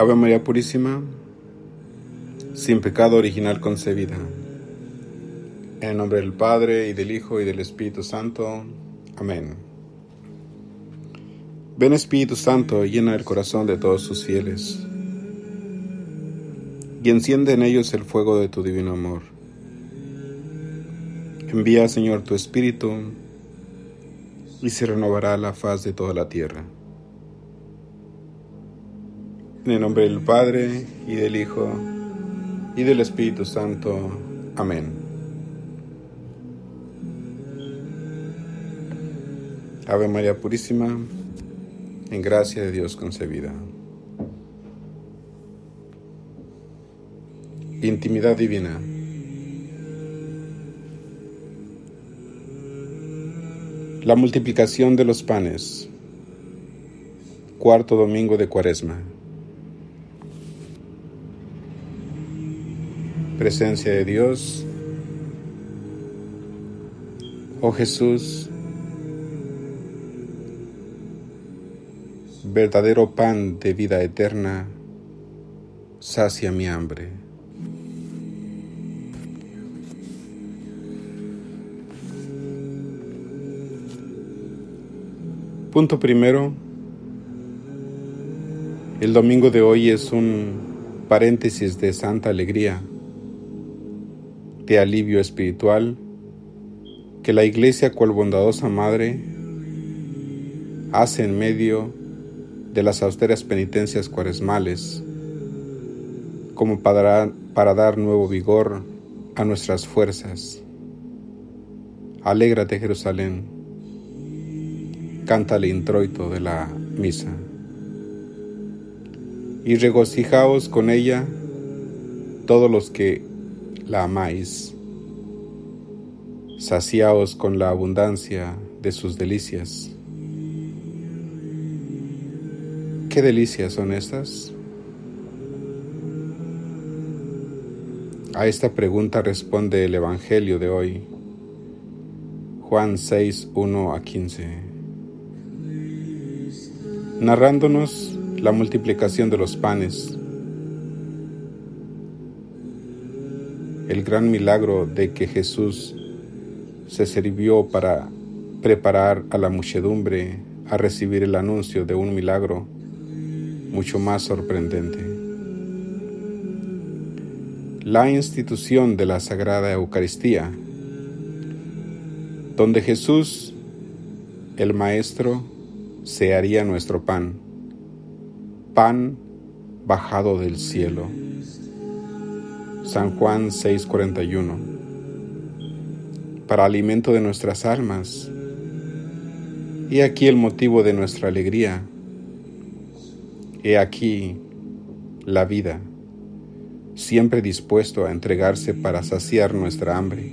Ave María Purísima, sin pecado original concebida. En nombre del Padre, y del Hijo, y del Espíritu Santo. Amén. Ven Espíritu Santo, llena el corazón de todos sus fieles, y enciende en ellos el fuego de tu divino amor. Envía, Señor, tu Espíritu, y se renovará la faz de toda la tierra. En el nombre del Padre, y del Hijo, y del Espíritu Santo. Amén. Ave María Purísima, en gracia de Dios concebida. Intimidad divina. La multiplicación de los panes. Cuarto domingo de Cuaresma. Presencia de Dios. Oh Jesús, verdadero pan de vida eterna, sacia mi hambre. Punto primero. El domingo de hoy es un paréntesis de santa alegría de alivio espiritual que la Iglesia, cual bondadosa Madre, hace en medio de las austeras penitencias cuaresmales, como para, para dar nuevo vigor a nuestras fuerzas. Alégrate Jerusalén, canta el introito de la misa, y regocijaos con ella todos los que la amáis. Saciaos con la abundancia de sus delicias. ¿Qué delicias son estas? A esta pregunta responde el Evangelio de hoy, Juan 6, 1 a 15, narrándonos la multiplicación de los panes el gran milagro de que Jesús se sirvió para preparar a la muchedumbre a recibir el anuncio de un milagro mucho más sorprendente. La institución de la Sagrada Eucaristía, donde Jesús, el Maestro, se haría nuestro pan, pan bajado del cielo. San Juan 6:41. Para alimento de nuestras almas. He aquí el motivo de nuestra alegría. He aquí la vida, siempre dispuesto a entregarse para saciar nuestra hambre.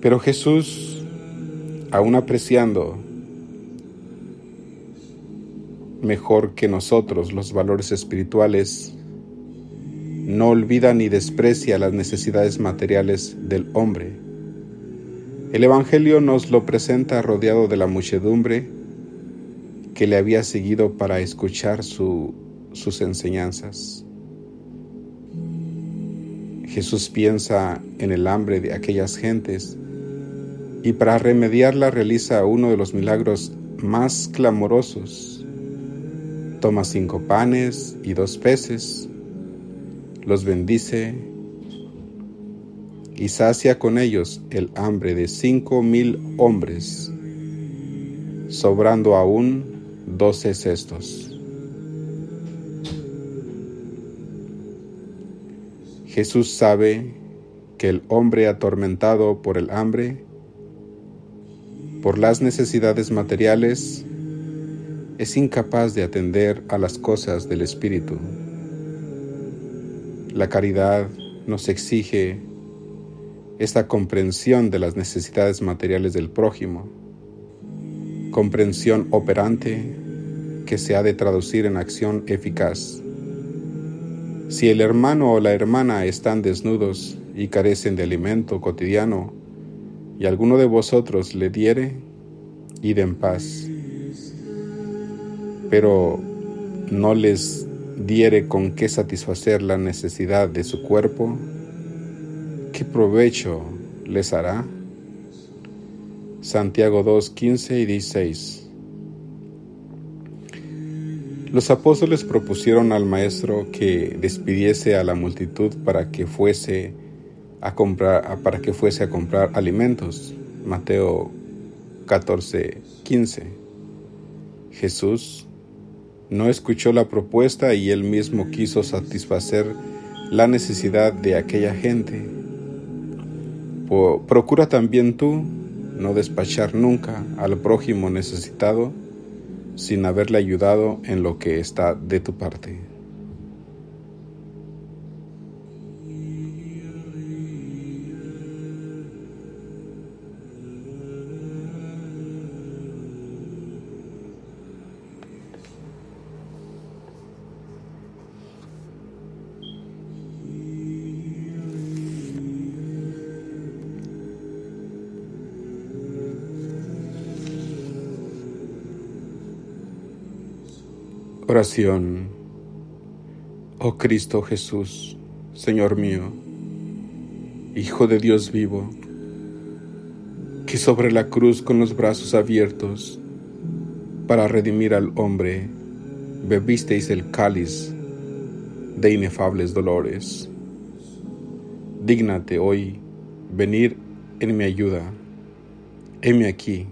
Pero Jesús, aún apreciando mejor que nosotros los valores espirituales, no olvida ni desprecia las necesidades materiales del hombre. El Evangelio nos lo presenta rodeado de la muchedumbre que le había seguido para escuchar sus enseñanzas. Jesús piensa en el hambre de aquellas gentes y para remediarla realiza uno de los milagros más clamorosos. Toma cinco panes y dos peces, los bendice y sacia con ellos el hambre de cinco mil hombres, sobrando aún doce cestos. Jesús sabe que el hombre atormentado por el hambre por las necesidades materiales, es incapaz de atender a las cosas del Espíritu. La caridad nos exige esta comprensión de las necesidades materiales del prójimo, comprensión operante que se ha de traducir en acción eficaz. Si el hermano o la hermana están desnudos y carecen de alimento cotidiano, y alguno de vosotros le diere, id en paz. Pero no les diere con qué satisfacer la necesidad de su cuerpo, ¿qué provecho les hará? Santiago 2, 15 y 16. Los apóstoles propusieron al maestro que despidiese a la multitud para que fuese a comprar, para que fuese a comprar alimentos. Mateo 14, 15. Jesús no escuchó la propuesta y él mismo quiso satisfacer la necesidad de aquella gente. Procura también tú no despachar nunca al prójimo necesitado sin haberle ayudado en lo que está de tu parte. Oración. Oh Cristo Jesús, Señor mío, Hijo de Dios vivo, que sobre la cruz con los brazos abiertos para redimir al hombre, bebisteis el cáliz de inefables dolores. Dígnate hoy venir en mi ayuda. Heme aquí,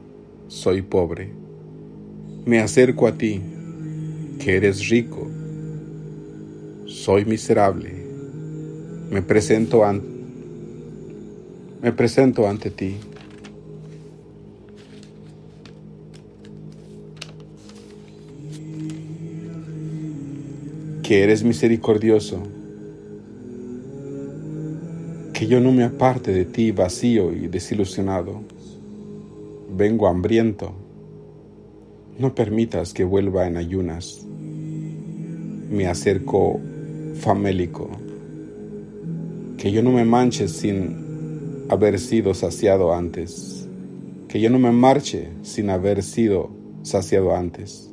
soy pobre. Me acerco a ti que eres rico. Soy miserable. Me presento, me presento ante ti. Que eres misericordioso. Que yo no me aparte de ti vacío y desilusionado. Vengo hambriento. No permitas que vuelva en ayunas me acerco famélico, que yo no me manche sin haber sido saciado antes, que yo no me marche sin haber sido saciado antes.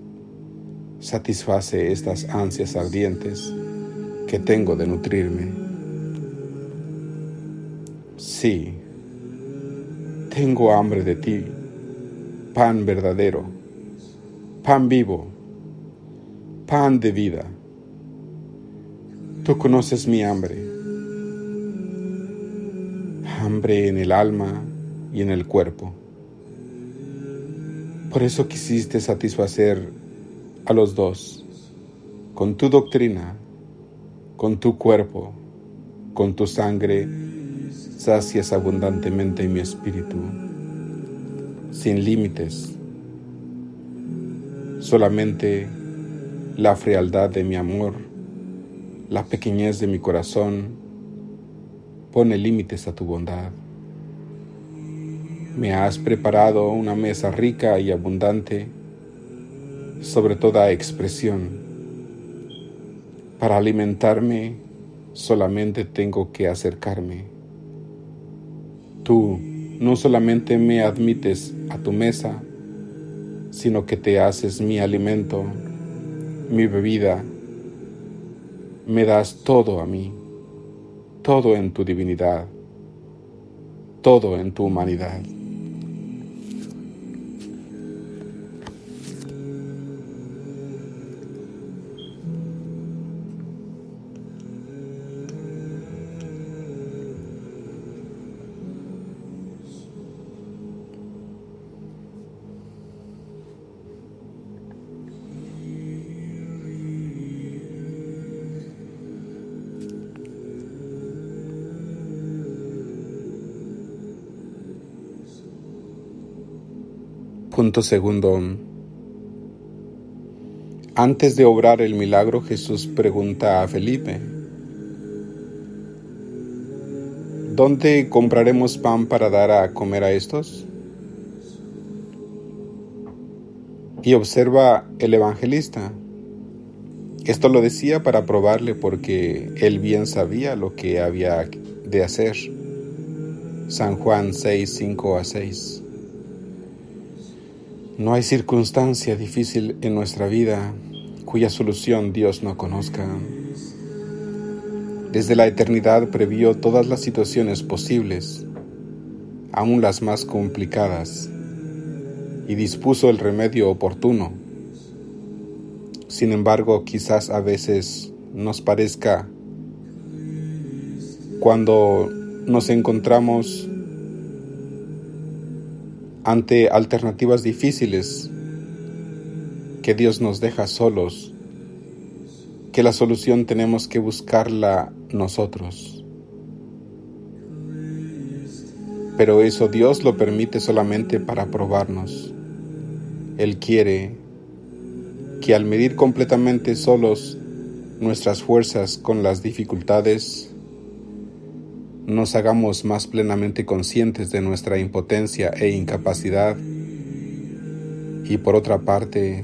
Satisface estas ansias ardientes que tengo de nutrirme. Sí, tengo hambre de ti, pan verdadero, pan vivo, pan de vida Tú conoces mi hambre, hambre en el alma y en el cuerpo. Por eso quisiste satisfacer a los dos con tu doctrina, con tu cuerpo, con tu sangre, sacias abundantemente mi espíritu, sin límites. Solamente la frialdad de mi amor la pequeñez de mi corazón pone límites a tu bondad. Me has preparado una mesa rica y abundante sobre toda expresión para alimentarme solamente tengo que acercarme. Tú no solamente me admites a tu mesa, sino que te haces mi alimento, mi bebida, me das todo a mí, todo en tu divinidad, todo en tu humanidad. Punto segundo. Antes de obrar el milagro, Jesús pregunta a Felipe, ¿dónde compraremos pan para dar a comer a estos? Y observa el evangelista. Esto lo decía para probarle porque él bien sabía lo que había de hacer. San Juan 6, 5 a 6. No hay circunstancia difícil en nuestra vida cuya solución Dios no conozca. Desde la eternidad previó todas las situaciones posibles, aun las más complicadas, y dispuso el remedio oportuno. Sin embargo, quizás a veces nos parezca cuando nos encontramos ante alternativas difíciles que Dios nos deja solos, que la solución tenemos que buscarla nosotros. Pero eso Dios lo permite solamente para probarnos. Él quiere que al medir completamente solos nuestras fuerzas con las dificultades, nos hagamos más plenamente conscientes de nuestra impotencia e incapacidad y por otra parte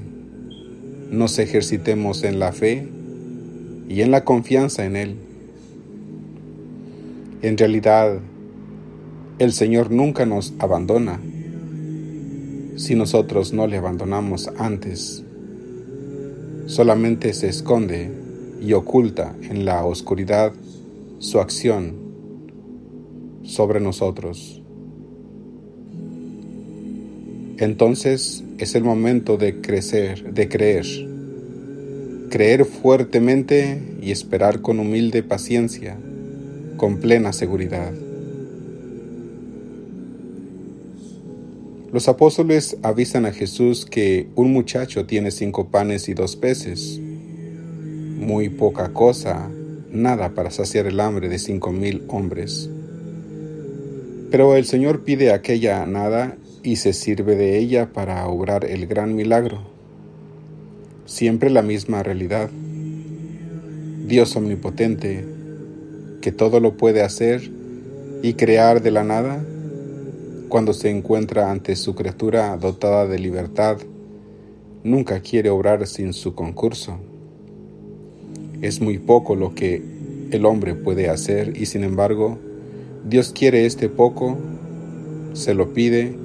nos ejercitemos en la fe y en la confianza en Él. En realidad, el Señor nunca nos abandona si nosotros no le abandonamos antes. Solamente se esconde y oculta en la oscuridad su acción sobre nosotros. Entonces es el momento de crecer, de creer, creer fuertemente y esperar con humilde paciencia, con plena seguridad. Los apóstoles avisan a Jesús que un muchacho tiene cinco panes y dos peces. Muy poca cosa, nada para saciar el hambre de cinco mil hombres. Pero el Señor pide aquella nada y se sirve de ella para obrar el gran milagro. Siempre la misma realidad. Dios omnipotente, que todo lo puede hacer y crear de la nada, cuando se encuentra ante su criatura dotada de libertad, nunca quiere obrar sin su concurso. Es muy poco lo que el hombre puede hacer y sin embargo, Dios quiere este poco, se lo pide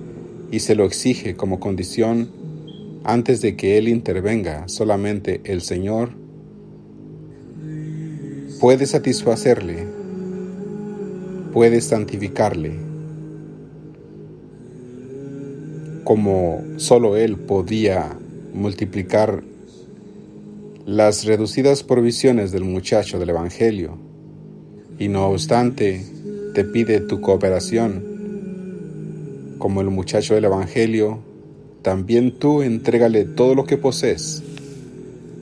y se lo exige como condición antes de que Él intervenga. Solamente el Señor puede satisfacerle, puede santificarle, como solo Él podía multiplicar las reducidas provisiones del muchacho del Evangelio. Y no obstante, te pide tu cooperación. Como el muchacho del Evangelio, también tú entrégale todo lo que posees.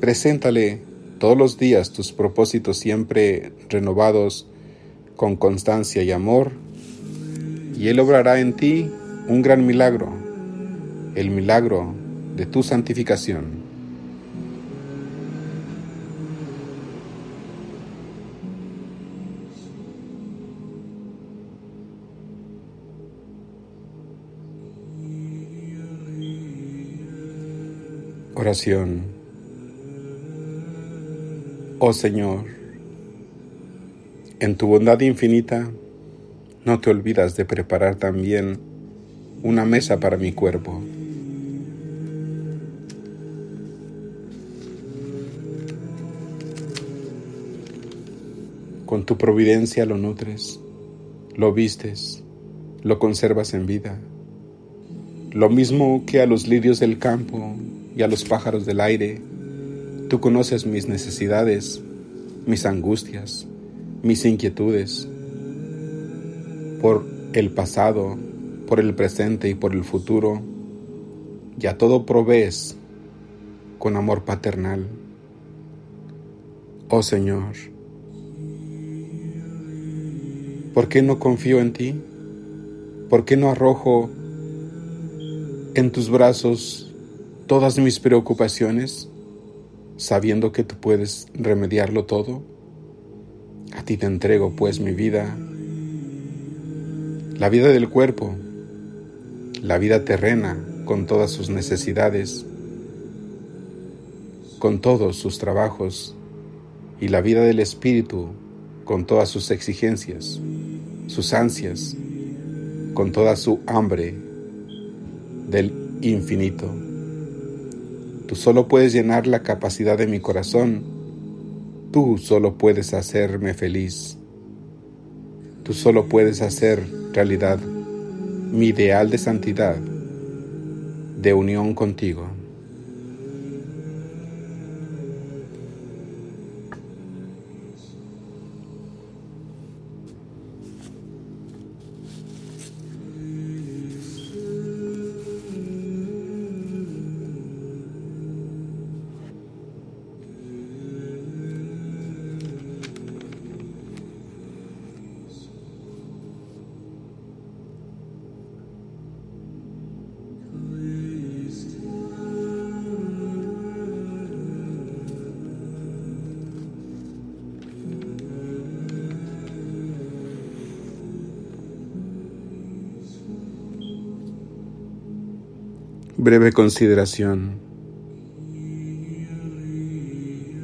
Preséntale todos los días tus propósitos siempre renovados con constancia y amor, y Él obrará en ti un gran milagro, el milagro de tu santificación. Oración. Oh Señor, En tu bondad infinita, no te olvidas de preparar también una mesa para mi cuerpo. Con tu providencia lo nutres, lo vistes, lo conservas en vida. Lo mismo que a los lirios del campo y a los pájaros del aire, tú conoces mis necesidades, mis angustias, mis inquietudes. Por el pasado, por el presente y por el futuro, ya todo provees con amor paternal. Oh Señor, ¿por qué no confío en ti? ¿Por qué no arrojo en tus brazos todas mis preocupaciones, sabiendo que tú puedes remediarlo todo? A ti te entrego pues mi vida, la vida del cuerpo, la vida terrena con todas sus necesidades, con todos sus trabajos, y la vida del espíritu con todas sus exigencias, sus ansias, con toda su hambre del infinito. Tú solo puedes llenar la capacidad de mi corazón. Tú solo puedes hacerme feliz. Tú solo puedes hacer realidad mi ideal de santidad, de unión contigo. Breve consideración.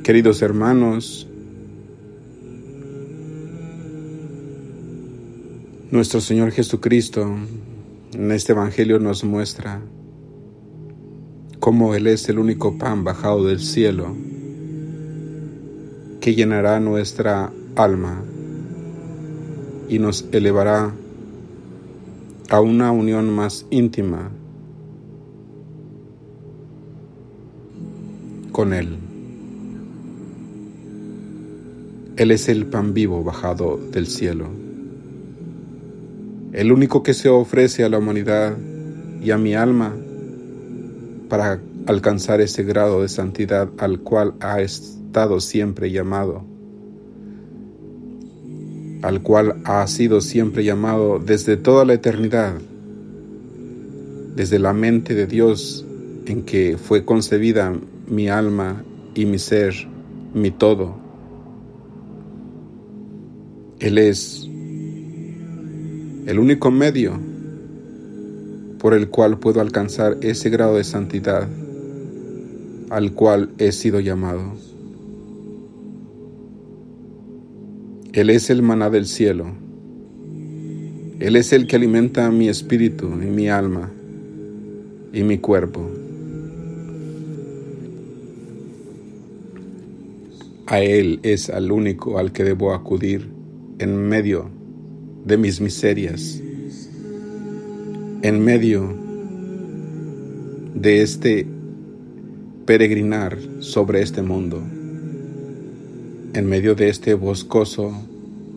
Queridos hermanos, nuestro Señor Jesucristo en este Evangelio nos muestra cómo Él es el único pan bajado del cielo que llenará nuestra alma y nos elevará a una unión más íntima Él. Él es el pan vivo bajado del cielo, el único que se ofrece a la humanidad y a mi alma para alcanzar ese grado de santidad al cual ha estado siempre llamado, al cual ha sido siempre llamado desde toda la eternidad, desde la mente de Dios en que fue concebida mi alma y mi ser, mi todo. Él es el único medio por el cual puedo alcanzar ese grado de santidad al cual he sido llamado. Él es el maná del cielo. Él es el que alimenta mi espíritu y mi alma y mi cuerpo. A Él es al único al que debo acudir en medio de mis miserias, en medio de este peregrinar sobre este mundo, en medio de este boscoso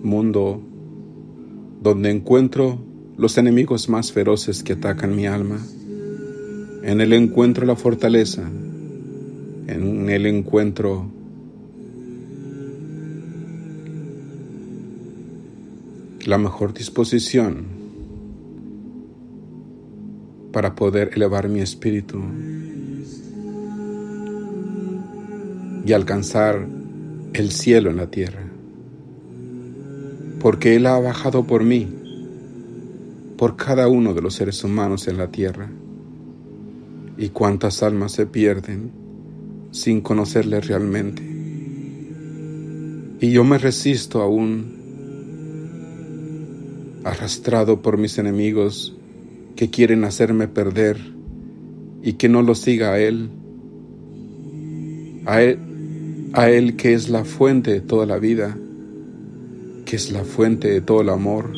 mundo donde encuentro los enemigos más feroces que atacan mi alma. En él encuentro la fortaleza, en él encuentro la mejor disposición para poder elevar mi espíritu y alcanzar el cielo en la tierra. Porque Él ha bajado por mí, por cada uno de los seres humanos en la tierra. Y cuántas almas se pierden sin conocerle realmente. Y yo me resisto aún arrastrado por mis enemigos que quieren hacerme perder y que no lo siga a Él. A Él, a Él que es la fuente de toda la vida, que es la fuente de todo el amor,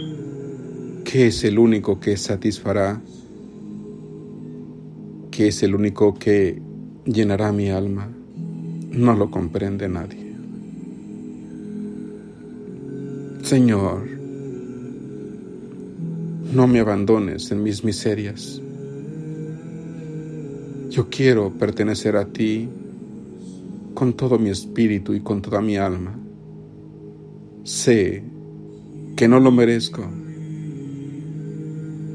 que es el único que satisfará, que es el único que llenará mi alma. No lo comprende nadie. Señor, no me abandones en mis miserias. Yo quiero pertenecer a ti con todo mi espíritu y con toda mi alma. Sé que no lo merezco,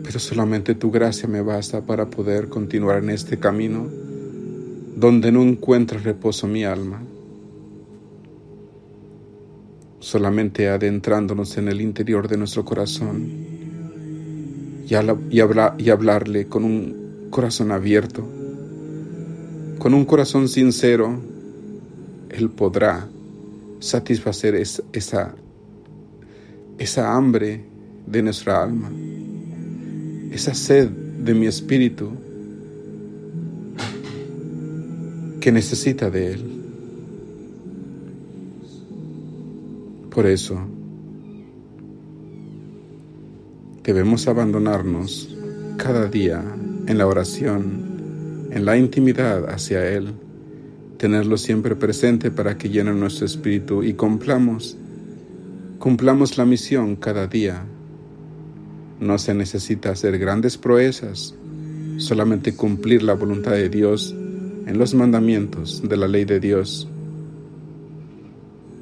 pero solamente tu gracia me basta para poder continuar en este camino donde no encuentra reposo mi alma. Solamente adentrándonos en el interior de nuestro corazón y, hablarle con un corazón abierto, con un corazón sincero, Él podrá satisfacer esa, esa hambre de nuestra alma, esa sed de mi espíritu que necesita de Él. Por eso, debemos abandonarnos cada día en la oración, en la intimidad hacia Él, tenerlo siempre presente para que llene nuestro espíritu y cumplamos, cumplamos la misión cada día. No se necesita hacer grandes proezas, solamente cumplir la voluntad de Dios en los mandamientos de la ley de Dios.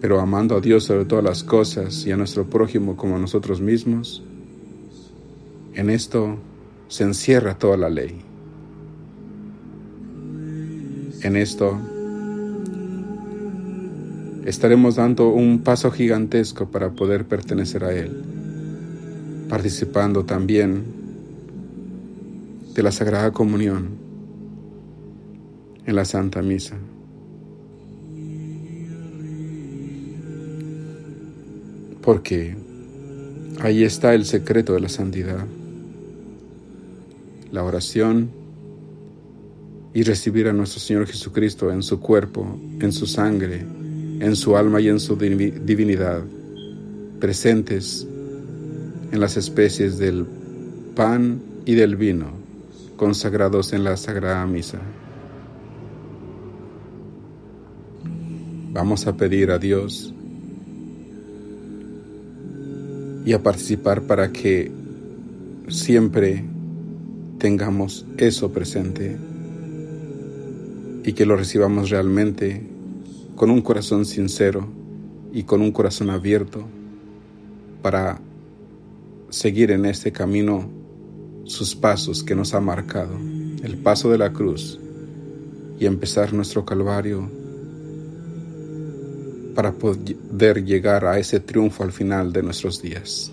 Pero amando a Dios sobre todas las cosas y a nuestro prójimo como a nosotros mismos, en esto se encierra toda la ley. En esto estaremos dando un paso gigantesco para poder pertenecer a Él, participando también de la Sagrada Comunión en la Santa Misa. Porque ahí está el secreto de la santidad la oración y recibir a nuestro Señor Jesucristo en su cuerpo, en su sangre, en su alma y en su divinidad, presentes en las especies del pan y del vino, consagrados en la Sagrada Misa. Vamos a pedir a Dios y a participar para que siempre tengamos eso presente y que lo recibamos realmente con un corazón sincero y con un corazón abierto para seguir en este camino sus pasos que nos ha marcado, el paso de la cruz y empezar nuestro calvario para poder llegar a ese triunfo al final de nuestros días.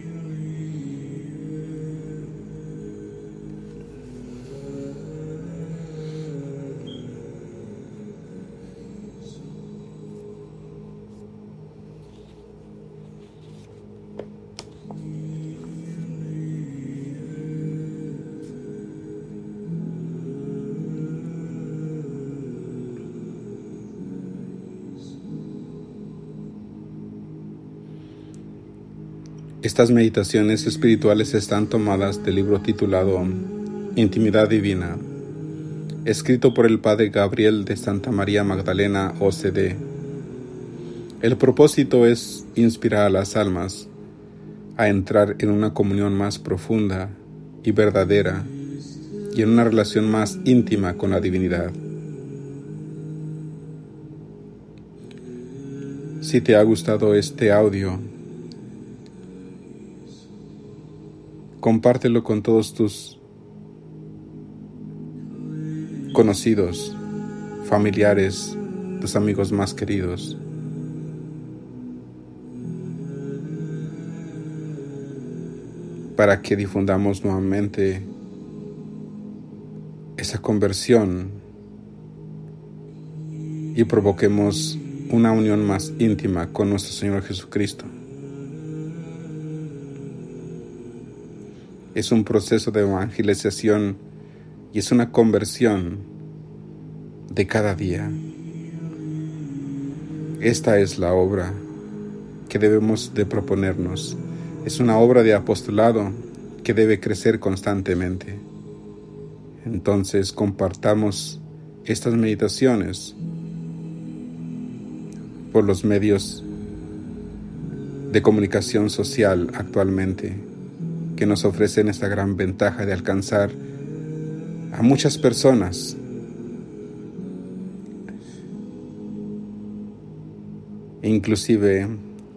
Estas meditaciones espirituales están tomadas del libro titulado Intimidad Divina, escrito por el Padre Gabriel de Santa María Magdalena OCD. El propósito es inspirar a las almas a entrar en una comunión más profunda y verdadera y en una relación más íntima con la divinidad. Si te ha gustado este audio, compártelo con todos tus conocidos, familiares, tus amigos más queridos. para que difundamos nuevamente esa conversión y provoquemos una unión más íntima con nuestro Señor Jesucristo. Es un proceso de evangelización y es una conversión de cada día. Esta es la obra que debemos de proponernos. Es una obra de apostolado que debe crecer constantemente. Entonces compartamos estas meditaciones por los medios de comunicación social actualmente que nos ofrecen esta gran ventaja de alcanzar a muchas personas inclusive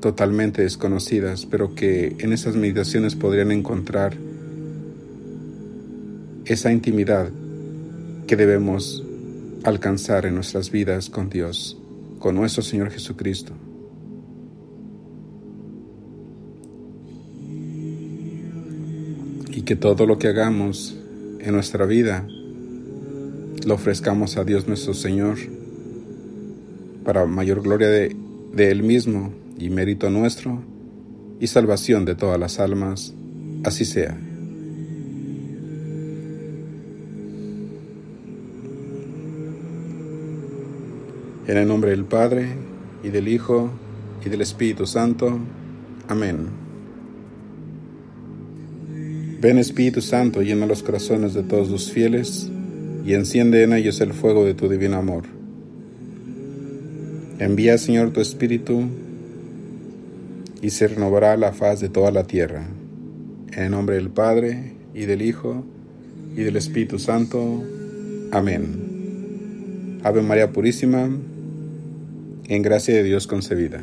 totalmente desconocidas, pero que en esas meditaciones podrían encontrar esa intimidad que debemos alcanzar en nuestras vidas con Dios, con nuestro Señor Jesucristo. Que todo lo que hagamos en nuestra vida lo ofrezcamos a Dios nuestro Señor para mayor gloria de, de Él mismo y mérito nuestro y salvación de todas las almas. Así sea. En el nombre del Padre, y del Hijo, y del Espíritu Santo. Amén. Ven Espíritu Santo, llena los corazones de todos los fieles, y enciende en ellos el fuego de tu divino amor. Envía, Señor, tu Espíritu, y se renovará la faz de toda la tierra. En el nombre del Padre, y del Hijo, y del Espíritu Santo. Amén. Ave María Purísima, en gracia de Dios concebida.